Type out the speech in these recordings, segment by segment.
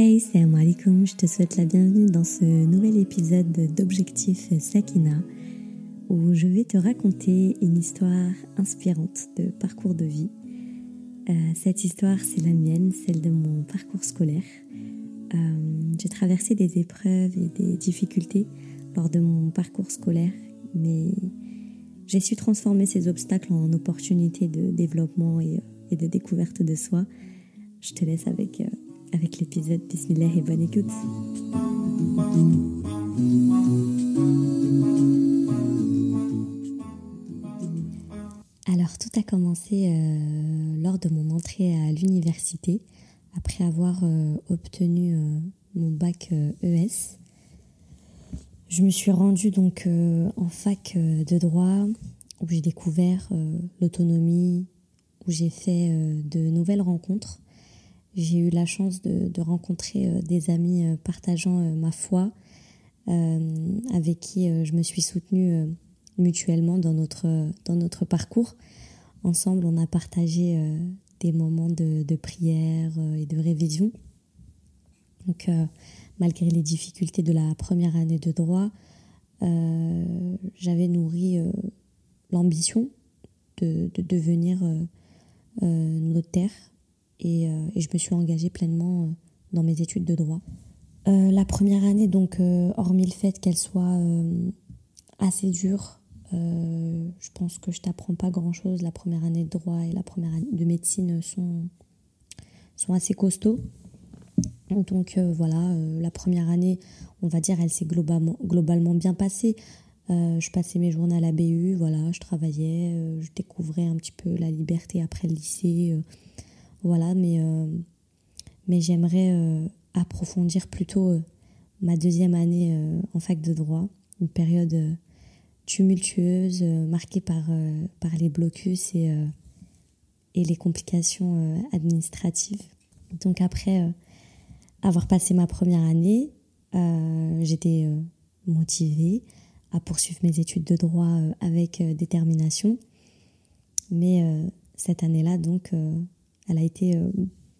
Hey, c'est alaikum, je te souhaite la bienvenue dans ce nouvel épisode d'Objectif Sakina où je vais te raconter une histoire inspirante de parcours de vie. Euh, cette histoire, c'est la mienne, celle de mon parcours scolaire. Euh, j'ai traversé des épreuves et des difficultés lors de mon parcours scolaire, mais j'ai su transformer ces obstacles en opportunités de développement et, de découverte de soi. Je te laisse avec, euh, avec l'épisode Bismillah et bonne écoute. Alors tout a commencé euh, lors de mon entrée à l'université après avoir euh, obtenu mon bac ES. E je me suis rendue donc euh, en fac euh, de droit où j'ai découvert euh, l'autonomie, où j'ai fait de nouvelles rencontres. J'ai eu la chance de, rencontrer des amis partageant ma foi, avec qui je me suis soutenue mutuellement dans notre, dans notre parcours. Ensemble, on a partagé des moments de, prière et de révision. Donc, malgré les difficultés de la première année de droit, euh, j'avais nourri euh, l'ambition de, devenir euh, notaire et, et, je me suis engagée pleinement dans mes études de droit. la première année, donc, hormis le fait qu'elle soit assez dure, je pense que je t'apprends pas grand-chose. La première année de droit et la première année de médecine sont, sont assez costauds. Donc euh, voilà, euh, la première année, on va dire, elle s'est globalement, bien passée. Euh, je passais mes journées à la BU, voilà, je travaillais, je découvrais un petit peu la liberté après le lycée, voilà, mais, mais j'aimerais approfondir plutôt ma deuxième année en fac de droit, une période tumultueuse, marquée par, par les blocus et, et les complications administratives. Donc après avoir passé ma première année, euh, j'étais euh, motivée à poursuivre mes études de droit euh, avec détermination. Mais cette année-là, donc, elle a été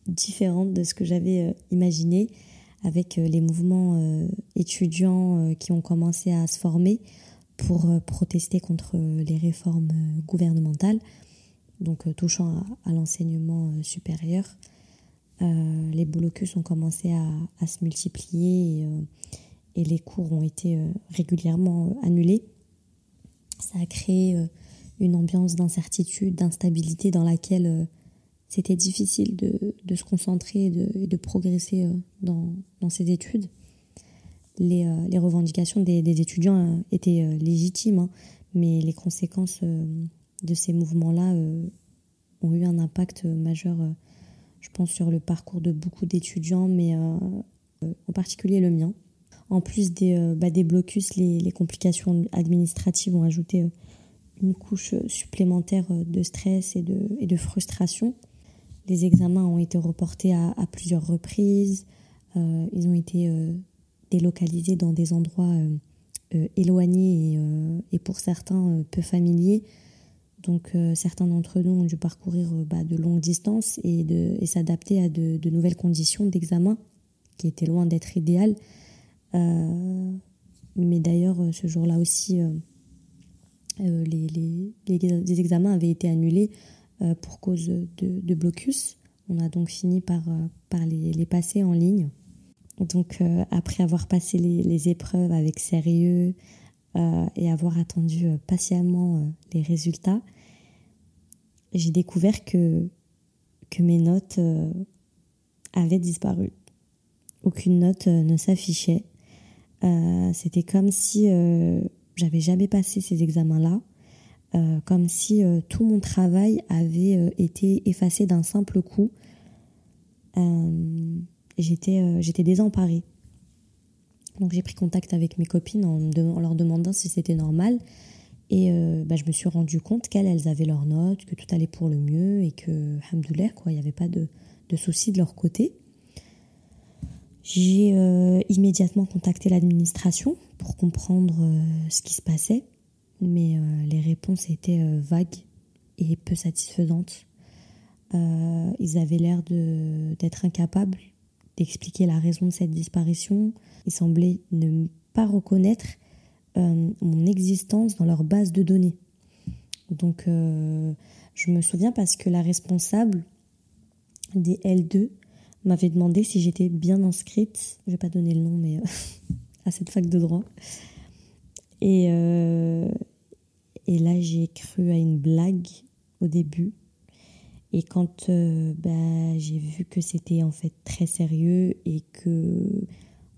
différente de ce que j'avais imaginé avec les mouvements étudiants qui ont commencé à se former pour protester contre les réformes gouvernementales, donc touchant à l'enseignement supérieur. Euh, les blocus ont commencé à, se multiplier euh, et, les cours ont été euh, régulièrement annulés. Ça a créé une ambiance d'incertitude, d'instabilité dans laquelle c'était difficile de, se concentrer et de, progresser dans, ses études. Les, revendications des, étudiants étaient légitimes, hein, mais les conséquences de ces mouvements-là ont eu un impact majeur je pense sur le parcours de beaucoup d'étudiants, mais euh, euh, en particulier le mien. En plus des, euh, bah, blocus, les, complications administratives ont ajouté une couche supplémentaire de stress et de frustration. Les examens ont été reportés à, plusieurs reprises. ils ont été délocalisés dans des endroits éloignés et, pour certains peu familiers. Donc euh, certains d'entre nous ont dû parcourir euh, bah, de longues distances et, s'adapter à de, nouvelles conditions d'examen qui étaient loin d'être idéales. Euh, mais d'ailleurs, ce jour-là aussi, les, examens avaient été annulés pour cause de, blocus. On a donc fini par, par les, passer en ligne. Donc après avoir passé les, épreuves avec sérieux, euh, et avoir attendu euh, patiemment euh, les résultats, j'ai découvert que, que mes notes avaient disparu. Aucune note ne s'affichait. C'était comme si j'avais jamais passé ces examens-là, comme si tout mon travail avait été effacé d'un simple coup. J'étais désemparée. Donc j'ai pris contact avec mes copines en, leur demandant si c'était normal. Et euh, bah, je me suis rendu compte qu'elles, elles avaient leurs notes, que tout allait pour le mieux et que, hamdoulah, quoi, il n'y avait pas de, de soucis de leur côté. J'ai euh, immédiatement contacté l'administration pour comprendre euh, ce qui se passait, mais les réponses étaient vagues et peu satisfaisantes. ils avaient l'air d'être incapables d'expliquer la raison de cette disparition. Ils semblaient ne pas reconnaître euh, mon existence dans leur base de données. Donc, euh, je me souviens parce que la responsable des L2 m'avait demandé si j'étais bien inscrite, je vais pas donner le nom, mais à cette fac de droit. Et, et là, j'ai cru à une blague au début. Et quand euh, bah, j'ai vu que c'était en fait très sérieux et que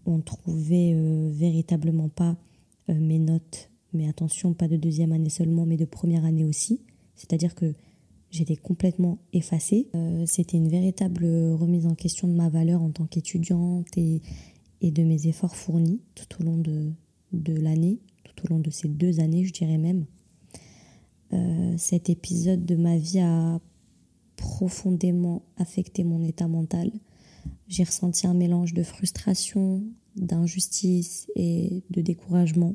on trouvait euh, véritablement pas euh, mes notes, mais attention, pas de deuxième année seulement, mais de première année aussi, c'est-à-dire que j'étais complètement effacée. c'était une véritable remise en question de ma valeur en tant qu'étudiante et, de mes efforts fournis tout au long de l'année, tout au long de ces deux années, je dirais même. cet épisode de ma vie a profondément affecté mon état mental. J'ai ressenti un mélange de frustration, d'injustice et de découragement.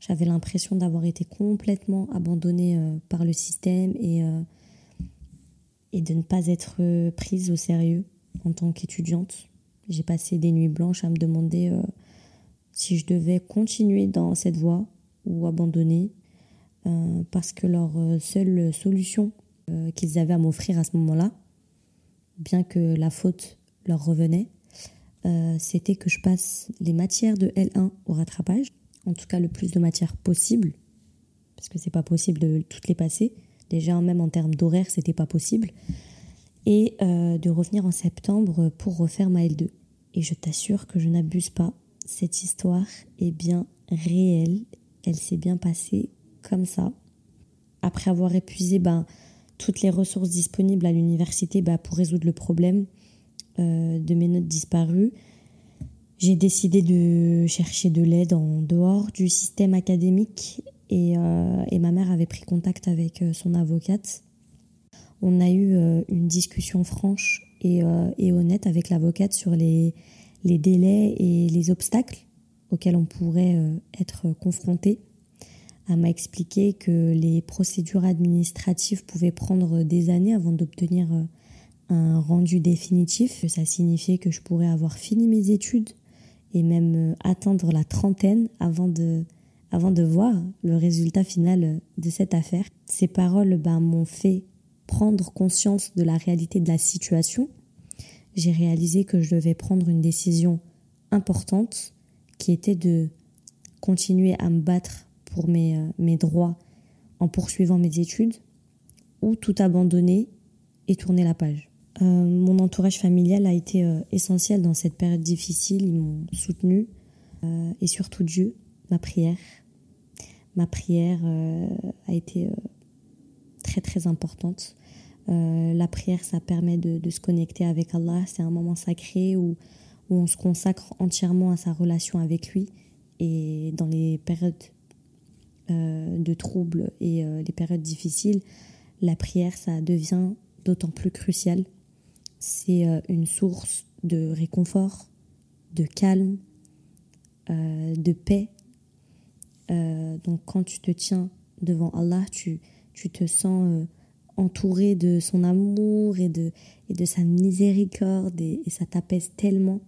J'avais l'impression d'avoir été complètement abandonnée euh, par le système et, euh, et de ne pas être prise au sérieux en tant qu'étudiante. J'ai passé des nuits blanches à me demander euh, si je devais continuer dans cette voie ou abandonner parce que leur seule solution euh, qu'ils avaient à m'offrir à ce moment-là, bien que la faute leur revenait, euh, c'était que je passe les matières de L1 au rattrapage, en tout cas le plus de matières possible, parce que c'est pas possible de toutes les passer. Déjà, même en termes d'horaire, c'était pas possible. Et euh, de revenir en septembre pour refaire ma L2. Et je t'assure que je n'abuse pas. Cette histoire est bien réelle. Elle s'est bien passée comme ça. Après avoir épuisé ben, toutes les ressources disponibles à l'université bah, pour résoudre le problème euh, de mes notes disparues. J'ai décidé de chercher de l'aide en dehors du système académique et, euh, ma mère avait pris contact avec euh, son avocate. On a eu une discussion franche et honnête avec l'avocate sur les, les, délais et les obstacles auxquels on pourrait être confronté elle m'a expliqué que les procédures administratives pouvaient prendre des années avant d'obtenir euh, un rendu définitif. Ça signifiait que je pourrais avoir fini mes études et même euh, atteindre la trentaine avant de, avant de voir le résultat final de cette affaire. Ces paroles ben, m'ont fait prendre conscience de la réalité de la situation. J'ai réalisé que je devais prendre une décision importante qui était de continuer à me battre pour mes, euh, mes droits en poursuivant mes études ou tout abandonner et tourner la page. Euh, mon entourage familial a été euh, essentiel dans cette période difficile. Ils m'ont soutenu et surtout Dieu, ma prière. Ma prière a été très très importante. La prière, ça permet de, se connecter avec Allah. C'est un moment sacré où, où on se consacre entièrement à sa relation avec lui. Et dans les périodes euh, de troubles et euh, les périodes difficiles, la prière, ça devient d'autant plus crucial. C'est euh, une source de réconfort, de calme, de paix. donc quand tu te tiens devant Allah, tu, tu te sens entouré de son amour et de, et de sa miséricorde et, ça t'apaise tellement.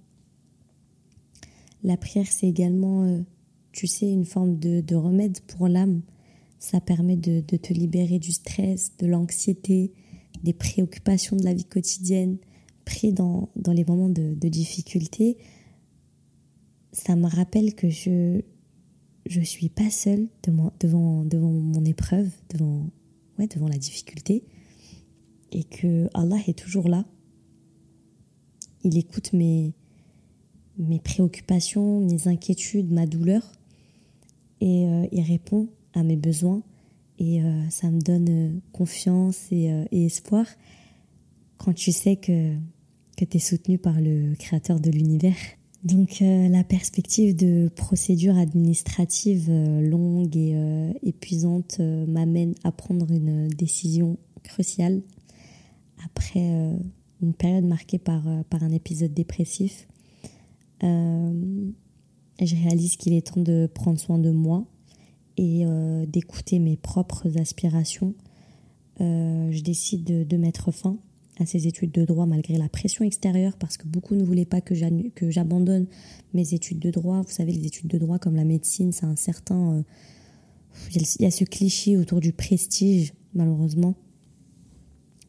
La prière, c'est également tu sais, une forme de, remède pour l'âme. Ça permet de, te libérer du stress, de l'anxiété, des préoccupations de la vie quotidienne, pris dans, les moments de, difficulté. Ça me rappelle que je je suis pas seule devant, devant, devant mon épreuve, devant, ouais, devant la difficulté, et que Allah est toujours là. Il écoute mes, mes préoccupations, mes inquiétudes, ma douleur et euh, il répond à mes besoins et euh, ça me donne euh, confiance et, espoir quand tu sais que, que tu es soutenu par le créateur de l'univers. Donc la perspective de procédures administratives longues et épuisantes m'amène à prendre une décision cruciale après une période marquée par, par un épisode dépressif je réalise qu'il est temps de prendre soin de moi et euh, d'écouter mes propres aspirations. Euh, je décide de, mettre fin à ces études de droit malgré la pression extérieure parce que beaucoup ne voulaient pas que j'abandonne mes études de droit. Vous savez, les études de droit comme la médecine, c'est un certain... Euh, il y a ce cliché autour du prestige, malheureusement.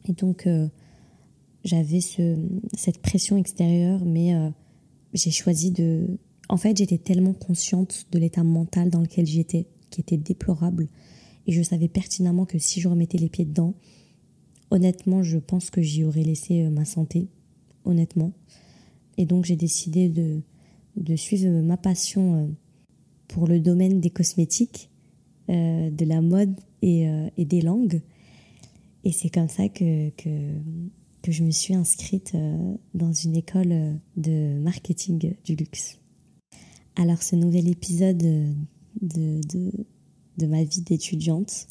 Et donc, euh, j'avais ce, cette pression extérieure, mais euh, j'ai choisi de... En fait, j'étais tellement consciente de l'état mental dans lequel j'étais, qui était déplorable. Et je savais pertinemment que si je remettais les pieds dedans, honnêtement, je pense que j'y aurais laissé euh, ma santé, honnêtement. Et donc, j'ai décidé de, de suivre ma passion pour le domaine des cosmétiques, de la mode et, des langues. Et c'est comme ça que, que, je me suis inscrite euh, dans une école euh, de marketing du luxe. Alors ce nouvel épisode de, de, de ma vie d'étudiante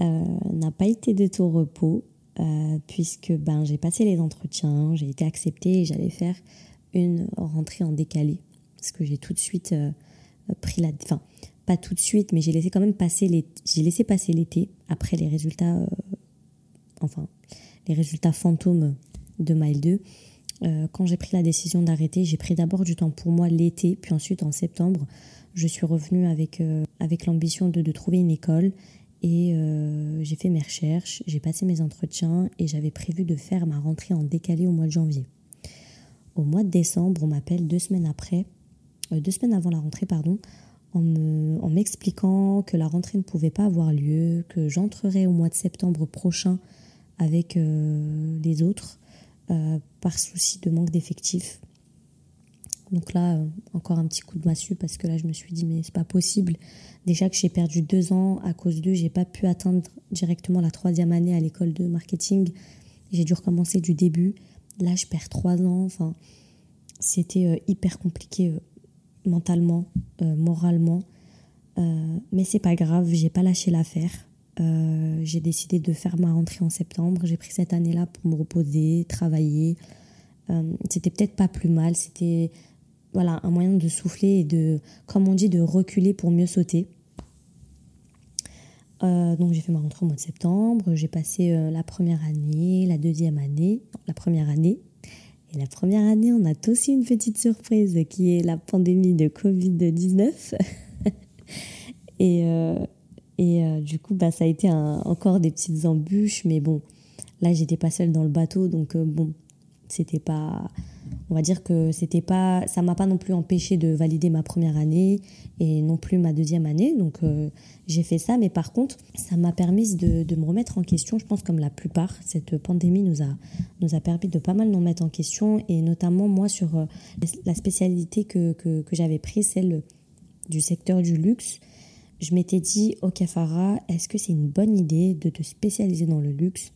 euh, n'a pas été de tout repos, puisque ben, j'ai passé les entretiens, j'ai été acceptée et j'allais faire une rentrée en décalé. Parce que j'ai tout de suite pris la... Enfin, pas tout de suite, mais j'ai laissé quand même passer j'ai laissé passer l'été après les résultats enfin les résultats fantômes de Mile 2. Euh, quand j'ai pris la décision d'arrêter, j'ai pris d'abord du temps pour moi l'été, puis ensuite en septembre, je suis revenue avec, euh, avec l'ambition de, trouver une école et euh, j'ai fait mes recherches, j'ai passé mes entretiens et j'avais prévu de faire ma rentrée en décalé au mois de janvier. Au mois de décembre, on m'appelle deux semaines après, deux semaines avant la rentrée, pardon, en m'expliquant que la rentrée ne pouvait pas avoir lieu, que j'entrerai au mois de septembre prochain avec euh, les autres euh, par souci de manque d'effectifs. Donc là, euh, encore un petit coup de massue parce que là, je me suis dit, mais c'est pas possible. Déjà que j'ai perdu deux ans à cause d'eux, j'ai pas pu atteindre directement la troisième année à l'école de marketing. J'ai dû recommencer du début. Là, je perds trois ans. Enfin, c'était hyper compliqué mentalement, moralement. mais c'est pas grave, j'ai pas lâché l'affaire. Euh, j'ai décidé de faire ma rentrée en septembre. J'ai pris cette année-là pour me reposer, travailler. Euh, c'était peut-être pas plus mal. C'était voilà un moyen de souffler et de, comme on dit, de reculer pour mieux sauter. Euh, donc j'ai fait ma rentrée au mois de septembre. J'ai passé la première année, la deuxième année, la première année. Et la première année, on a aussi une petite surprise qui est la pandémie de Covid-19. et, et euh, du coup, bah, ça a été encore des petites embûches, mais bon, là, j'étais pas seule dans le bateau, donc euh, bon, c'était pas. On va dire que c'était pas. Ça m'a pas non plus empêché de valider ma première année et non plus ma deuxième année, donc euh, j'ai fait ça, mais par contre, ça m'a permis de, de, me remettre en question, je pense, comme la plupart. Cette pandémie nous a, nous a permis de pas mal nous remettre en question, et notamment moi sur la spécialité que, que, que j'avais prise, celle du secteur du luxe je m'étais dit, ok Farah, est-ce que c'est une bonne idée de te spécialiser dans le luxe,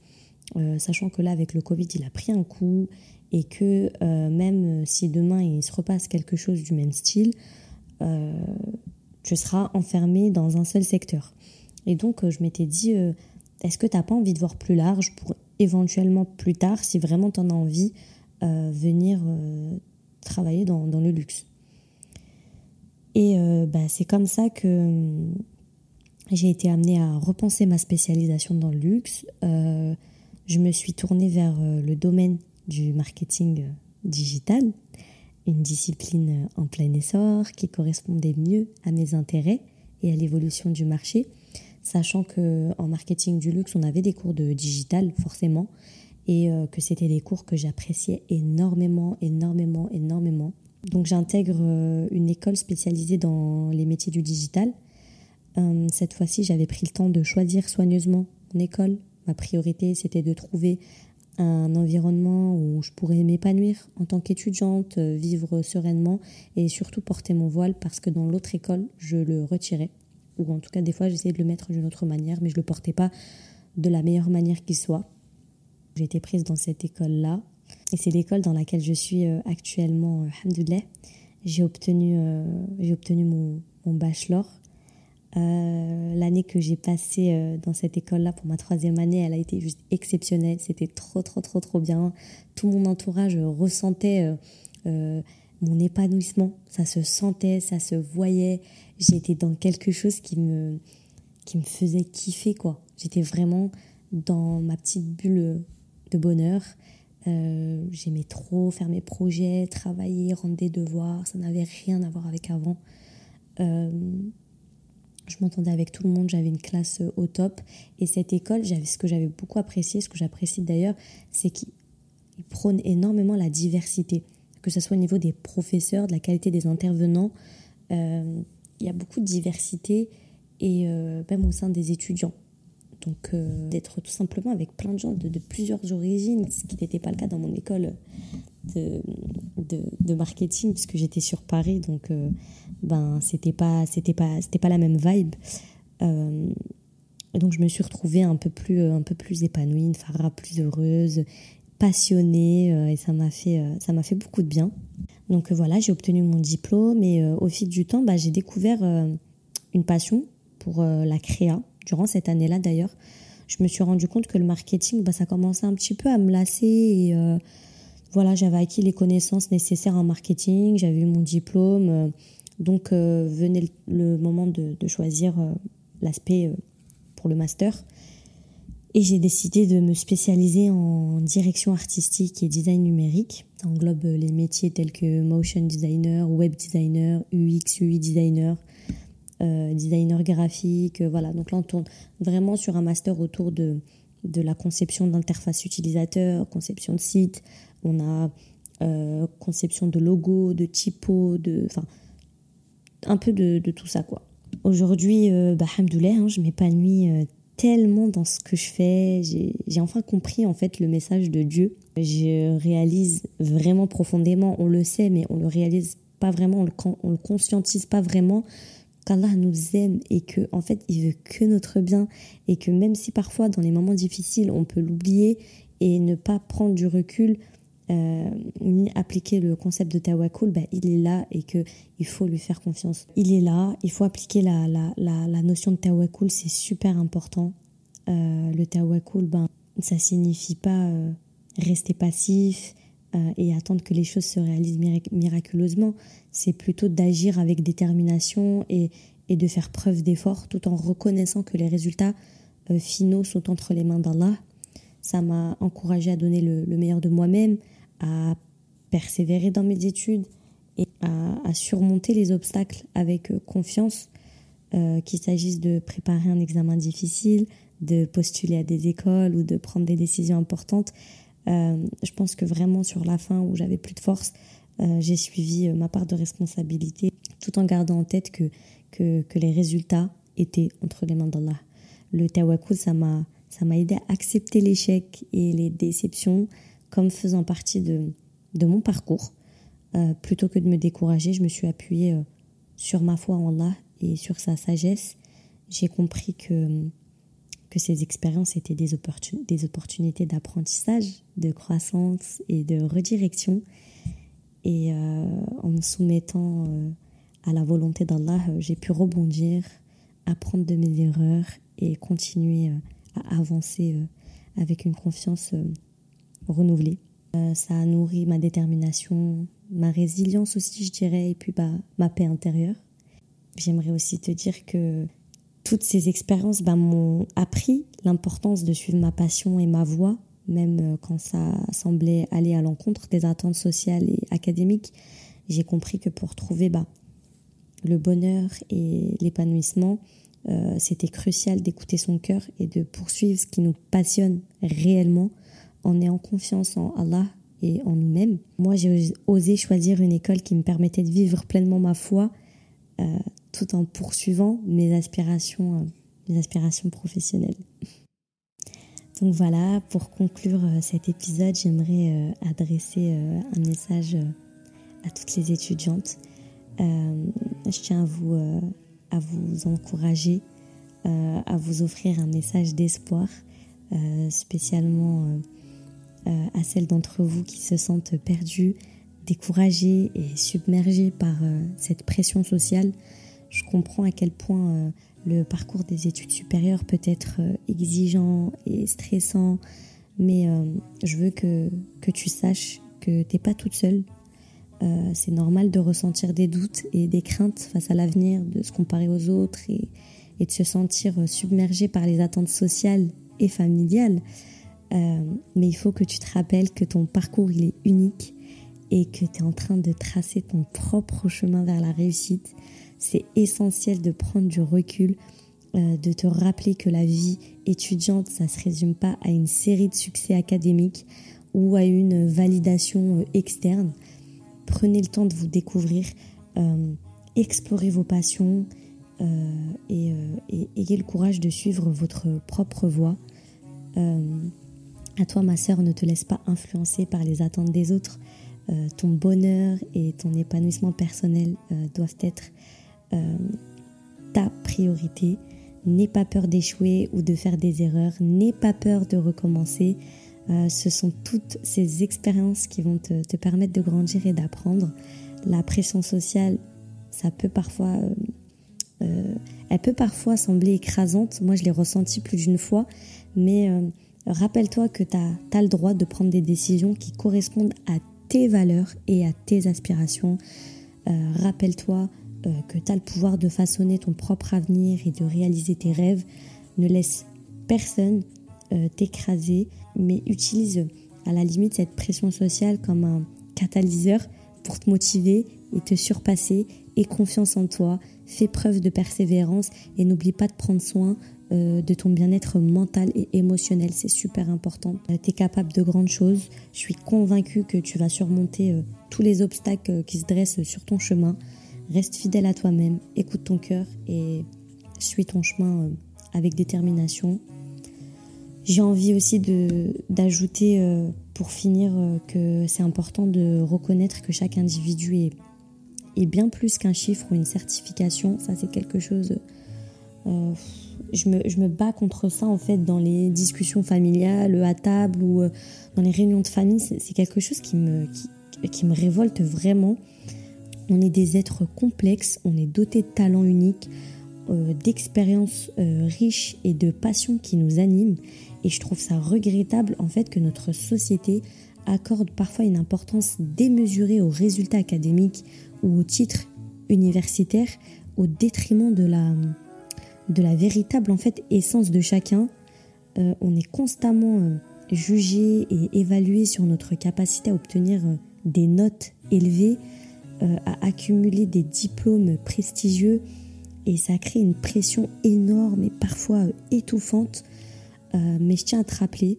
euh, sachant que là, avec le Covid, il a pris un coup et que euh, même si demain il se repasse quelque chose du même style, euh, tu seras enfermé dans un seul secteur. Et donc, je m'étais dit, est-ce que tu n'as pas envie de voir plus large pour éventuellement plus tard, si vraiment tu en as envie, venir travailler dans le luxe et bah, c'est comme ça que j'ai été amenée à repenser ma spécialisation dans le luxe. Euh, je me suis tournée vers le domaine du marketing digital, une discipline en plein essor qui correspondait mieux à mes intérêts et à l'évolution du marché, sachant que en marketing du luxe, on avait des cours de digital forcément et que c'était des cours que j'appréciais énormément, énormément, énormément. Donc j'intègre euh, une école spécialisée dans les métiers du digital. Euh, cette fois-ci, j'avais pris le temps de choisir soigneusement mon école. Ma priorité, c'était de trouver un environnement où je pourrais m'épanouir en tant qu'étudiante, euh, vivre sereinement et surtout porter mon voile parce que dans l'autre école, je le retirais. Ou en tout cas, des fois, j'essayais de le mettre d'une autre manière, mais je ne le portais pas de la meilleure manière qui soit. J'ai été prise dans cette école-là et c'est l'école dans laquelle je suis euh, actuellement, alhamdoulilah. J'ai obtenu, euh, j'ai obtenu mon, mon bachelor. Euh, l'année que j'ai passée dans cette école-là pour ma troisième année, elle a été juste exceptionnelle. C'était trop, trop, trop, trop bien. Tout mon entourage ressentait mon épanouissement. Ça se sentait, ça se voyait. J'étais dans quelque chose qui me, qui me faisait kiffer, quoi. J'étais vraiment dans ma petite bulle de bonheur. Euh, j'aimais trop faire mes projets, travailler, rendre des devoirs. Ça n'avait rien à voir avec avant. Euh, m'entendais avec tout le monde, j'avais une classe au top. Et cette école, ce que j'avais beaucoup apprécié, ce que j'apprécie d'ailleurs, c'est qu'il prône énormément la diversité, que ce soit au niveau des professeurs, de la qualité des intervenants. Euh, il y a beaucoup de diversité et même au sein des étudiants. Donc euh, d'être tout simplement avec plein de gens de, plusieurs origines, ce qui n'était pas le cas dans mon école de, marketing, puisque j'étais sur Paris, donc euh, ben c'était pas c'était pas c'était pas la même vibe. Euh, donc je me suis retrouvée un peu plus un peu plus épanouie, une Farah plus heureuse, passionnée, et ça m'a fait ça m'a fait beaucoup de bien. Donc voilà, j'ai obtenu mon diplôme et au fil du temps, bah, j'ai découvert une passion pour la créa durant cette année-là d'ailleurs, je me suis rendu compte que le marketing, bah, ça commençait un petit peu à me lasser. Et euh, voilà, j'avais acquis les connaissances nécessaires en marketing, j'avais eu mon diplôme. Euh, donc euh, venait le, moment de, choisir l'aspect pour le master. Et j'ai décidé de me spécialiser en direction artistique et design numérique. Ça englobe les métiers tels que motion designer, web designer, UX, UI designer, euh, designer graphique. Euh, voilà, donc là, on tourne vraiment sur un master autour de la conception d'interface utilisateur, conception de site. On a euh, conception de logo, de typo, de, un peu de, de tout ça, quoi. Aujourd'hui, bah, hein, je m'épanouis tellement dans ce que je fais. J'ai enfin compris en fait le message de Dieu. Je réalise vraiment profondément, on le sait, mais on le réalise pas vraiment, on le, on le conscientise pas vraiment qu'Allah nous aime et que en fait il veut que notre bien et que même si parfois dans les moments difficiles on peut l'oublier et ne pas prendre du recul euh, ni appliquer le concept de tawakkul, bah, il est là et que il faut lui faire confiance. Il est là, il faut appliquer la, la, la, notion de tawakkul, c'est super important. Euh, le tawakkul, ben, ça signifie pas euh, rester passif, et attendre que les choses se réalisent miraculeusement. C'est plutôt d'agir avec détermination et, et de faire preuve d'effort tout en reconnaissant que les résultats finaux sont entre les mains d'Allah. Ça m'a encouragé à donner le, meilleur de moi-même, à persévérer dans mes études et à, surmonter les obstacles avec euh, confiance, qu'il s'agisse de préparer un examen difficile, de postuler à des écoles ou de prendre des décisions importantes. Euh, je pense que vraiment sur la fin où j'avais plus de force, euh, j'ai suivi euh, ma part de responsabilité tout en gardant en tête que, que, les résultats étaient entre les mains d'Allah. Le tawakkul, ça m'a, ça m'a aidé à accepter l'échec et les déceptions comme faisant partie de, de mon parcours. plutôt que de me décourager, je me suis appuyée sur ma foi en Allah et sur sa sagesse. J'ai compris que que ces expériences étaient des, opportunités d'apprentissage, de croissance et de redirection. Et euh, en me soumettant euh, à la volonté d'Allah, euh, j'ai pu rebondir, apprendre de mes erreurs et continuer à avancer avec une confiance renouvelée. ça a nourri ma détermination, ma résilience aussi, je dirais, et puis bah, ma paix intérieure. J'aimerais aussi te dire que toutes ces expériences ben, m'ont appris l'importance de suivre ma passion et ma voie, même euh, quand ça semblait aller à l'encontre des attentes sociales et académiques. J'ai compris que pour trouver bah, le bonheur et l'épanouissement, euh, c'était crucial d'écouter son cœur et de poursuivre ce qui nous passionne réellement en ayant confiance en Allah et en nous-mêmes. Moi, j'ai osé choisir une école qui me permettait de vivre pleinement ma foi euh, tout en poursuivant mes aspirations, euh, mes aspirations professionnelles. Donc voilà, pour conclure euh, cet épisode, j'aimerais adresser un message à toutes les étudiantes. je tiens à vous, à vous encourager, à vous offrir un message d'espoir, spécialement à celles d'entre vous qui se sentent perdues, découragées et submergées par cette pression sociale je comprends à quel point euh, le parcours des études supérieures peut être euh, exigeant et stressant, mais euh, je veux que, tu saches que tu n'es pas toute seule. c'est normal de ressentir des doutes et des craintes face à l'avenir, de se comparer aux autres et, et, de se sentir submergé par les attentes sociales et familiales. Mais il faut que tu te rappelles que ton parcours, il est unique et que tu es en train de tracer ton propre chemin vers la réussite. C'est essentiel de prendre du recul, de te rappeler que la vie étudiante, ça ne se résume pas à une série de succès académiques ou à une validation externe. Prenez le temps de vous découvrir, euh, explorez vos passions euh, euh, et, ayez le courage de suivre votre propre voie. Toi, ma sœur, ne te laisse pas influencer par les attentes des autres. ton bonheur et ton épanouissement personnel doivent être ta priorité. N'aie pas peur d'échouer ou de faire des erreurs. N'aie pas peur de recommencer. Euh, ce sont toutes ces expériences qui vont te, permettre de grandir et d'apprendre. La pression sociale, ça peut parfois, euh, euh, elle peut parfois sembler écrasante. Moi, je l'ai ressenti plus d'une fois, mais rappelle-toi que tu as, le droit de prendre des décisions qui correspondent à tes valeurs et à tes aspirations. rappelle-toi que tu as le pouvoir de façonner ton propre avenir et de réaliser tes rêves. Ne laisse personne t'écraser mais utilise à la limite cette pression sociale comme un catalyseur pour te motiver et te surpasser. Et confiance en toi, fais preuve de persévérance et n'oublie pas de prendre soin euh, de ton bien-être mental et émotionnel. C'est super important. Euh, tu es capable de grandes choses. Je suis convaincue que tu vas surmonter euh, tous les obstacles qui se dressent sur ton chemin. Reste fidèle à toi-même, écoute ton cœur et suis ton chemin avec détermination. J'ai envie aussi d'ajouter euh, pour finir euh, que c'est important de reconnaître que chaque individu est, est bien plus qu'un chiffre ou une certification. Ça, c'est quelque chose. Euh, je, me, je, me, bats contre ça en fait dans les discussions familiales, à table ou dans les réunions de famille. C'est quelque chose qui me, qui, qui me révolte vraiment. On est des êtres complexes, on est dotés de talents uniques, d'expériences riches et de passions qui nous animent. Et je trouve ça regrettable en fait que notre société accorde parfois une importance démesurée aux résultats académiques ou aux titres universitaires au détriment de la, de la véritable en fait essence de chacun. Euh, on est constamment euh, jugé et évalué sur notre capacité à obtenir euh, des notes élevées, à accumuler des diplômes prestigieux et ça crée une pression énorme et parfois étouffante mais je tiens à te rappeler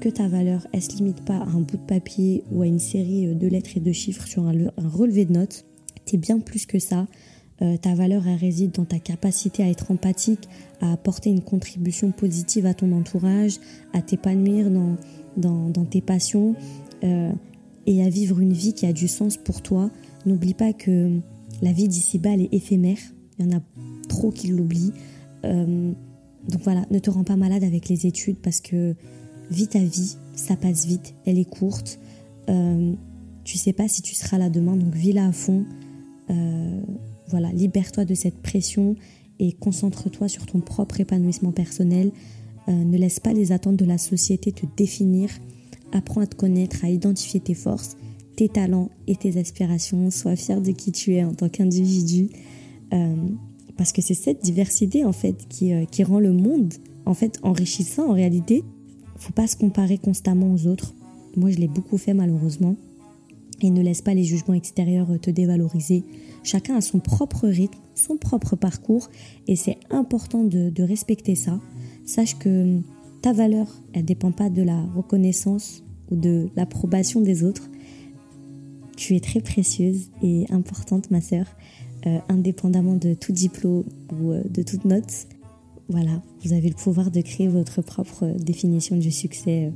que ta valeur, elle ne se limite pas à un bout de papier ou à une série de lettres et de chiffres sur un, relevé de notes. Tu es bien plus que ça. Ta valeur, réside dans ta capacité à être empathique, à apporter une contribution positive à ton entourage, à t'épanouir dans, dans, tes passions et à vivre une vie qui a du sens pour toi. N'oublie pas que la vie d'ici-bas, elle est éphémère. Il y en a trop qui l'oublient. Donc voilà, ne te rends pas malade avec les études parce que vis ta vie, ça passe vite, elle est courte. Euh, tu sais pas si tu seras là demain, donc vis-la à fond. Voilà, libère-toi de cette pression et concentre-toi sur ton propre épanouissement personnel. Euh, ne laisse pas les attentes de la société te définir. Apprends à te connaître, à identifier tes forces, tes talents et tes aspirations. Sois fier de qui tu es en tant qu'individu. Euh, parce que c'est cette diversité en fait qui, euh, qui rend le monde en fait enrichissant en réalité. Faut pas se comparer constamment aux autres. Moi, je l'ai beaucoup fait malheureusement. Et ne laisse pas les jugements extérieurs te dévaloriser. Chacun a son propre rythme, son propre parcours, et c'est important de, respecter ça. Sache que ta valeur, elle dépend pas de la reconnaissance ou de l'approbation des autres. Tu es très précieuse et importante, ma sœur. Euh, indépendamment de tout diplôme ou euh, de toute note. Voilà, vous avez le pouvoir de créer votre propre définition du succès euh,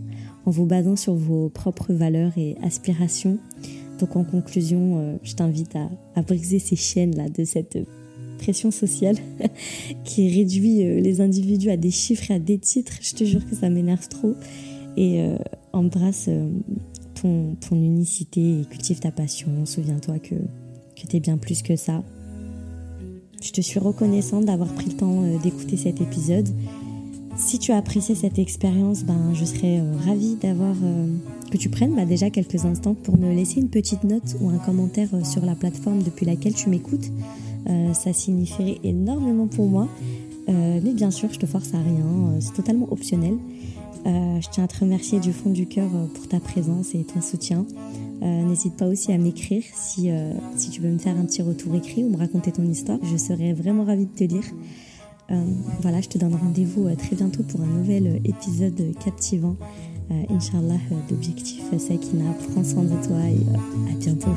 en vous basant sur vos propres valeurs et aspirations. Donc en conclusion, je t'invite à, briser ces chaînes-là de cette pression sociale qui réduit les individus à des chiffres et à des titres. Je te jure que ça m'énerve trop. Et embrasse ton, ton unicité et cultive ta passion. Souviens-toi que, que tu es bien plus que ça. Je te suis reconnaissante d'avoir pris le temps euh, d'écouter cet épisode. Si tu as apprécié cette expérience, ben, je serais euh, ravie d'avoir euh, que tu prennes bah, déjà quelques instants pour me laisser une petite note ou un commentaire sur la plateforme depuis laquelle tu m'écoutes. ça signifierait énormément pour moi. mais bien sûr, je te force à rien, c'est totalement optionnel. je tiens à te remercier du fond du cœur pour ta présence et ton soutien. N'hésite pas aussi à m'écrire si, si tu veux me faire un petit retour écrit ou me raconter ton histoire. Je serais vraiment ravie de te lire. Voilà, je te donne rendez-vous très bientôt pour un nouvel épisode captivant. Inch'Allah, d'Objectif Sakina. Prends soin de toi et à bientôt.